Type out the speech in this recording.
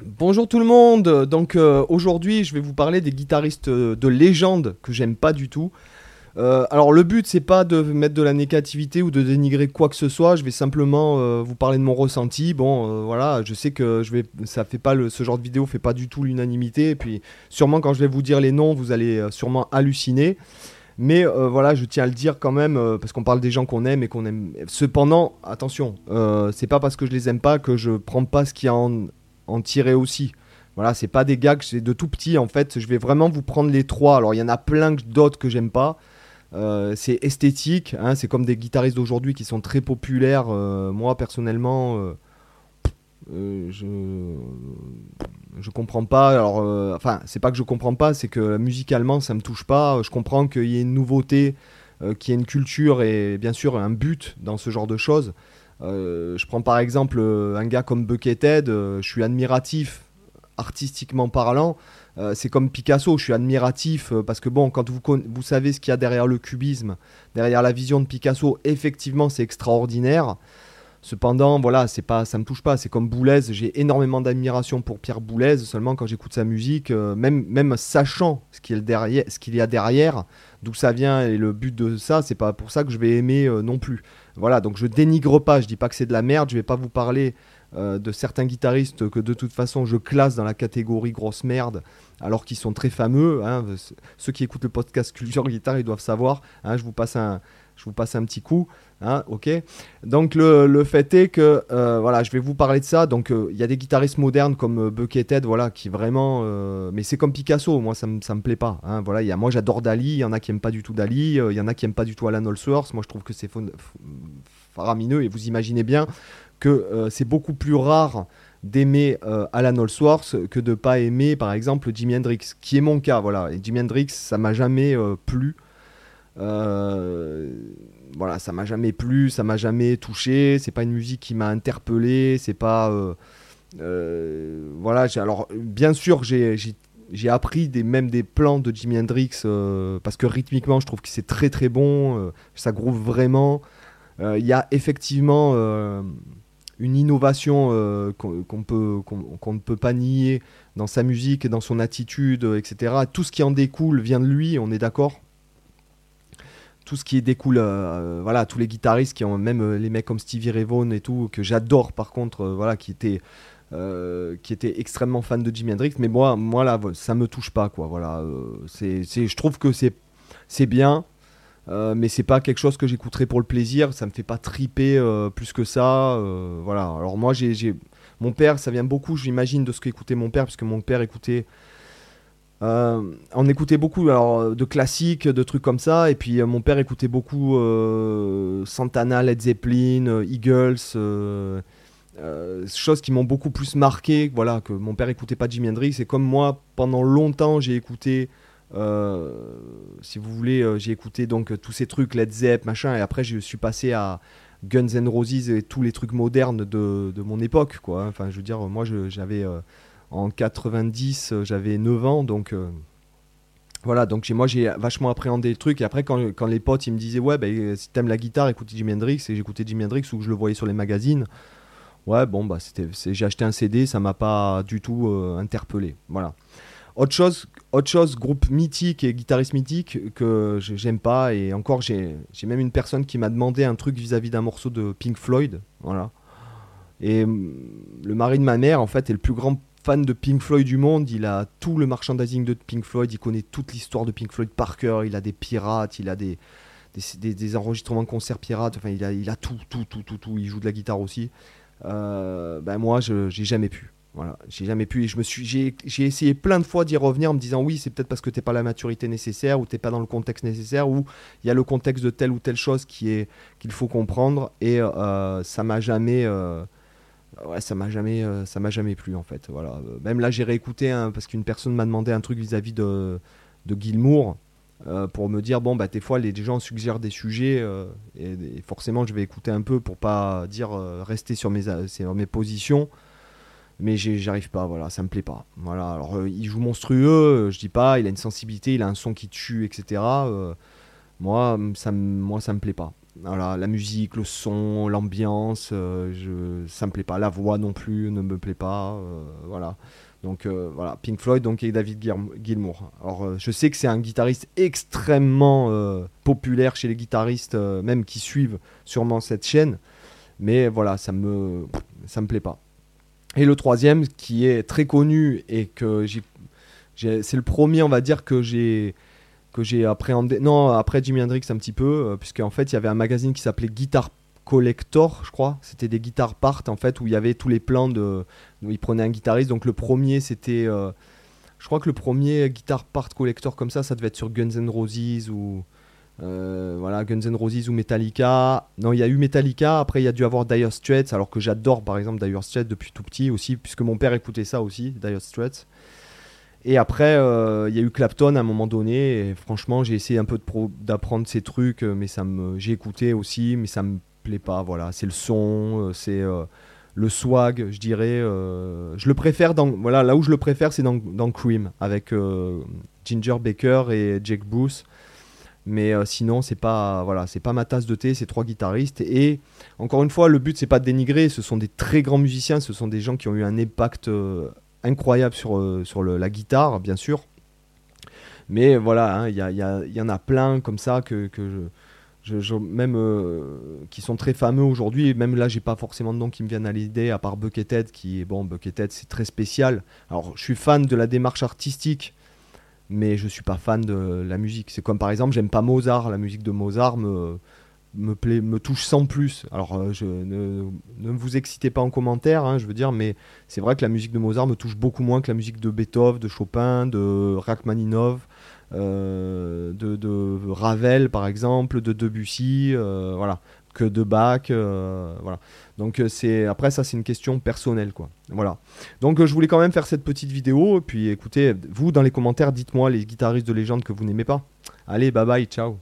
Bonjour tout le monde. Donc euh, aujourd'hui, je vais vous parler des guitaristes euh, de légende que j'aime pas du tout. Euh, alors le but c'est pas de mettre de la négativité ou de dénigrer quoi que ce soit. Je vais simplement vous parler de mon ressenti. Bon, voilà, je sais que je vais, fait pas ce genre de vidéo fait pas du tout l'unanimité. Et puis sûrement quand je vais vous dire les noms, vous allez sûrement halluciner. Mais voilà, je tiens à le dire quand même, parce qu'on parle des gens qu'on aime et qu'on aime. Cependant, attention, c'est pas parce que je les aime pas que je prends pas ce qu'il y a en, en tirer aussi. Voilà, c'est pas des gags, c'est de tout petit en fait. Je vais vraiment vous prendre les trois. Alors il y en a plein d'autres que j'aime pas. Euh, c'est esthétique, hein, c'est comme des guitaristes d'aujourd'hui qui sont très populaires. Euh, moi personnellement, euh, je je comprends pas. Alors, enfin, c'est pas que je comprends pas, c'est que musicalement ça me touche pas. Je comprends qu'il y ait une nouveauté, qu'il y ait une culture et bien sûr un but dans ce genre de choses. Euh, je prends par exemple euh, un gars comme Buckethead, euh, je suis admiratif artistiquement parlant. c'est comme Picasso, je suis admiratif parce que bon, quand vous, vous savez ce qu'il y a derrière le cubisme, derrière la vision de Picasso, effectivement c'est extraordinaire. Cependant, voilà, c'est pas, ça me touche pas. C'est comme Boulez. J'ai énormément d'admiration pour Pierre Boulez. Seulement quand j'écoute sa musique, même, même sachant ce qu'il y a derrière, d'où ça vient et le but de ça, c'est pas pour ça que je vais aimer non plus. Voilà, donc je dénigre pas, je dis pas que c'est de la merde, je vais pas vous parler euh, de certains guitaristes que de toute façon je classe dans la catégorie grosse merde, alors qu'ils sont très fameux. Hein. ceux qui écoutent le podcast Culture Guitare, ils doivent savoir. Hein, je vous passe un, je vous passe un petit coup. Hein. Donc le, fait est que euh, voilà, je vais vous parler de ça. Donc euh, il y a des guitaristes modernes comme Buckethead, voilà, qui vraiment, mais c'est comme Picasso. Moi ça me ça me plaît pas. Voilà, moi j'adore Dali. Il y en a qui aiment pas du tout Dali. Il y en a qui aiment pas du tout Alan Allsworth. Moi je trouve que c'est faramineux et vous imaginez bien que c'est beaucoup plus rare d'aimer Alan Allsworth que de pas aimer par exemple Jimi Hendrix, qui est mon cas. Voilà, et Jimi Hendrix ça m'a jamais plu. Euh, voilà, ça m'a jamais plu, ça m'a jamais touché. C'est pas une musique qui m'a interpellé. C'est pas. Euh, euh, voilà, alors bien sûr, j'ai appris des, même des plans de Jimi Hendrix parce que rythmiquement, je trouve que c'est très très bon. ça groove vraiment. Il y a effectivement une innovation qu'on peut qu'on ne peut pas nier dans sa musique, dans son attitude, etc. Tout ce qui en découle vient de lui, on est d'accord? Tout ce qui découle, euh, voilà, tous les guitaristes qui ont même euh, les mecs comme Stevie Ray Vaughan et tout, que j'adore par contre, euh, voilà, qui étaient, extrêmement fans de Jimi Hendrix, mais moi, moi là, ça me touche pas, quoi, voilà, je trouve que c'est bien, mais c'est pas quelque chose que j'écouterai pour le plaisir, ça me fait pas triper plus que ça, voilà, alors moi j'ai, mon père, ça vient beaucoup, j'imagine, de ce qu'écoutait mon père, puisque mon père écoutait euh, on écoutait beaucoup de classiques, de trucs comme ça. Et puis euh, mon père écoutait beaucoup euh, Santana, Led Zeppelin, Eagles, choses qui m'ont beaucoup plus marqué. Voilà, que mon père écoutait pas Jimi Hendrix. Et comme moi, pendant longtemps, j'ai écouté, si vous voulez, j'ai écouté donc tous ces trucs Led Zepp, machin. Et après, je suis passé à Guns N' Roses et tous les trucs modernes de, mon époque, quoi. Enfin, je veux dire, moi, j'avais en 90, euh, j'avais 9 ans, donc euh, voilà, donc moi j'ai vachement appréhendé le truc. Et après, quand, les potes ils me disaient, ouais, bah, si t'aimes la guitare, écoute Jimi Hendrix, et j'écoutais Jimi Hendrix ou je le voyais sur les magazines, ouais, bon, bah, j'ai acheté un CD, ça m'a pas du tout euh, interpellé. Voilà. Autre chose, autre chose, groupe mythique et guitariste mythique que j'aime pas. Et encore, j'ai, même une personne qui m'a demandé un truc vis-à-vis d'un morceau de Pink Floyd. Voilà. Et hum, le mari de ma mère, en fait, est le plus grand fan de Pink Floyd du monde, il a tout le merchandising de Pink Floyd, il connaît toute l'histoire de Pink Floyd par cœur, il a des pirates, il a des, des, enregistrements de concerts pirates, enfin il a, il a tout, tout, tout, tout, tout, il joue de la guitare aussi. Euh, ben moi, j'ai jamais pu. Voilà, j'ai jamais pu et je me suis, j'ai, essayé plein de fois d'y revenir en me disant oui, c'est peut-être parce que t'es pas la maturité nécessaire ou t'es pas dans le contexte nécessaire ou il y a le contexte de telle ou telle chose qui est qu'il faut comprendre et euh, ça m'a jamais euh, ça m'a jamais, euh, ça m'a jamais plu en fait. Voilà. Même là, j'ai réécouté parce qu'une personne m'a demandé un truc vis-à-vis de, de Gilmour pour me dire bon bah des fois les gens suggèrent des sujets euh, et, forcément je vais écouter un peu pour pas dire rester sur mes, sur mes positions. Mais j'arrive pas, voilà, ça me plaît pas. Voilà, alors il joue monstrueux, je dis pas, il a une sensibilité, il a un son qui tue, etc. moi, ça, moi, ça me plaît pas. Voilà, la musique, le son, l'ambiance, je, ça me plaît pas. La voix non plus ne me plaît pas. voilà. Donc voilà, Pink Floyd donc, et David Gilmour. Alors je sais que c'est un guitariste extrêmement populaire chez les guitaristes, même qui suivent sûrement cette chaîne. Mais voilà, ça me, ça me plaît pas. Et le troisième, qui est très connu et que j'ai, c'est le premier, on va dire, que j'ai que j'ai appréhendé. Non, après Jimi Hendrix un petit peu, euh, puisqu'en fait il y avait un magazine qui s'appelait Guitar Collector, je crois. C'était des guitares part en fait où il y avait tous les plans de. Où il prenait un guitariste. Donc le premier c'était. Euh, je crois que le premier Guitar Part Collector comme ça, ça devait être sur Guns N' Roses ou. Euh, voilà, Guns N' Roses ou Metallica. Non, il y a eu Metallica, après il y a dû avoir Dire Straits, alors que j'adore par exemple Dire Straits depuis tout petit aussi, puisque mon père écoutait ça aussi, Dire Straits. Et après, euh, il y a eu Clapton à un moment donné, et franchement, j'ai essayé un peu d'apprendre ces trucs, mais ça me, j'ai écouté aussi, mais ça me plaît pas. Voilà, c'est le son, euh, c'est le swag, je dirais. je le préfère dans, voilà, là où je le préfère, c'est dans, dans Cream avec Ginger Baker et Jake Bruce. Mais euh, sinon, c'est pas voilà, c'est pas ma tasse de thé, c'est trois guitaristes. Et encore une fois, le but c'est pas de dénigrer. Ce sont des très grands musiciens, ce sont des gens qui ont eu un impact euh, incroyable sur euh, sur la guitare, bien sûr. Mais voilà, hein, il y, y, en a plein comme ça que, même qui sont très fameux aujourd'hui. Même là, j'ai pas forcément de nom qui me viennent à l'idée, à part Buckethead, qui est bon, Buckethead, c'est très spécial. Alors, je suis fan de la démarche artistique mais je suis pas fan de la musique. C'est comme par exemple, j'aime pas Mozart, la musique de Mozart me, me, plaît, me touche sans plus. Alors, euh, je, ne, ne, vous excitez pas en commentaire, hein, je veux dire, mais c'est vrai que la musique de Mozart me touche beaucoup moins que la musique de Beethoven, de Chopin, de Rachmaninoff, euh, de, de, Ravel par exemple, de Debussy, euh, voilà que de Bach. Euh, voilà. Donc euh, c'est après ça c'est une question personnelle quoi. Voilà. Donc euh, je voulais quand même faire cette petite vidéo et puis écoutez vous dans les commentaires dites-moi les guitaristes de légende que vous n'aimez pas. Allez bye bye ciao.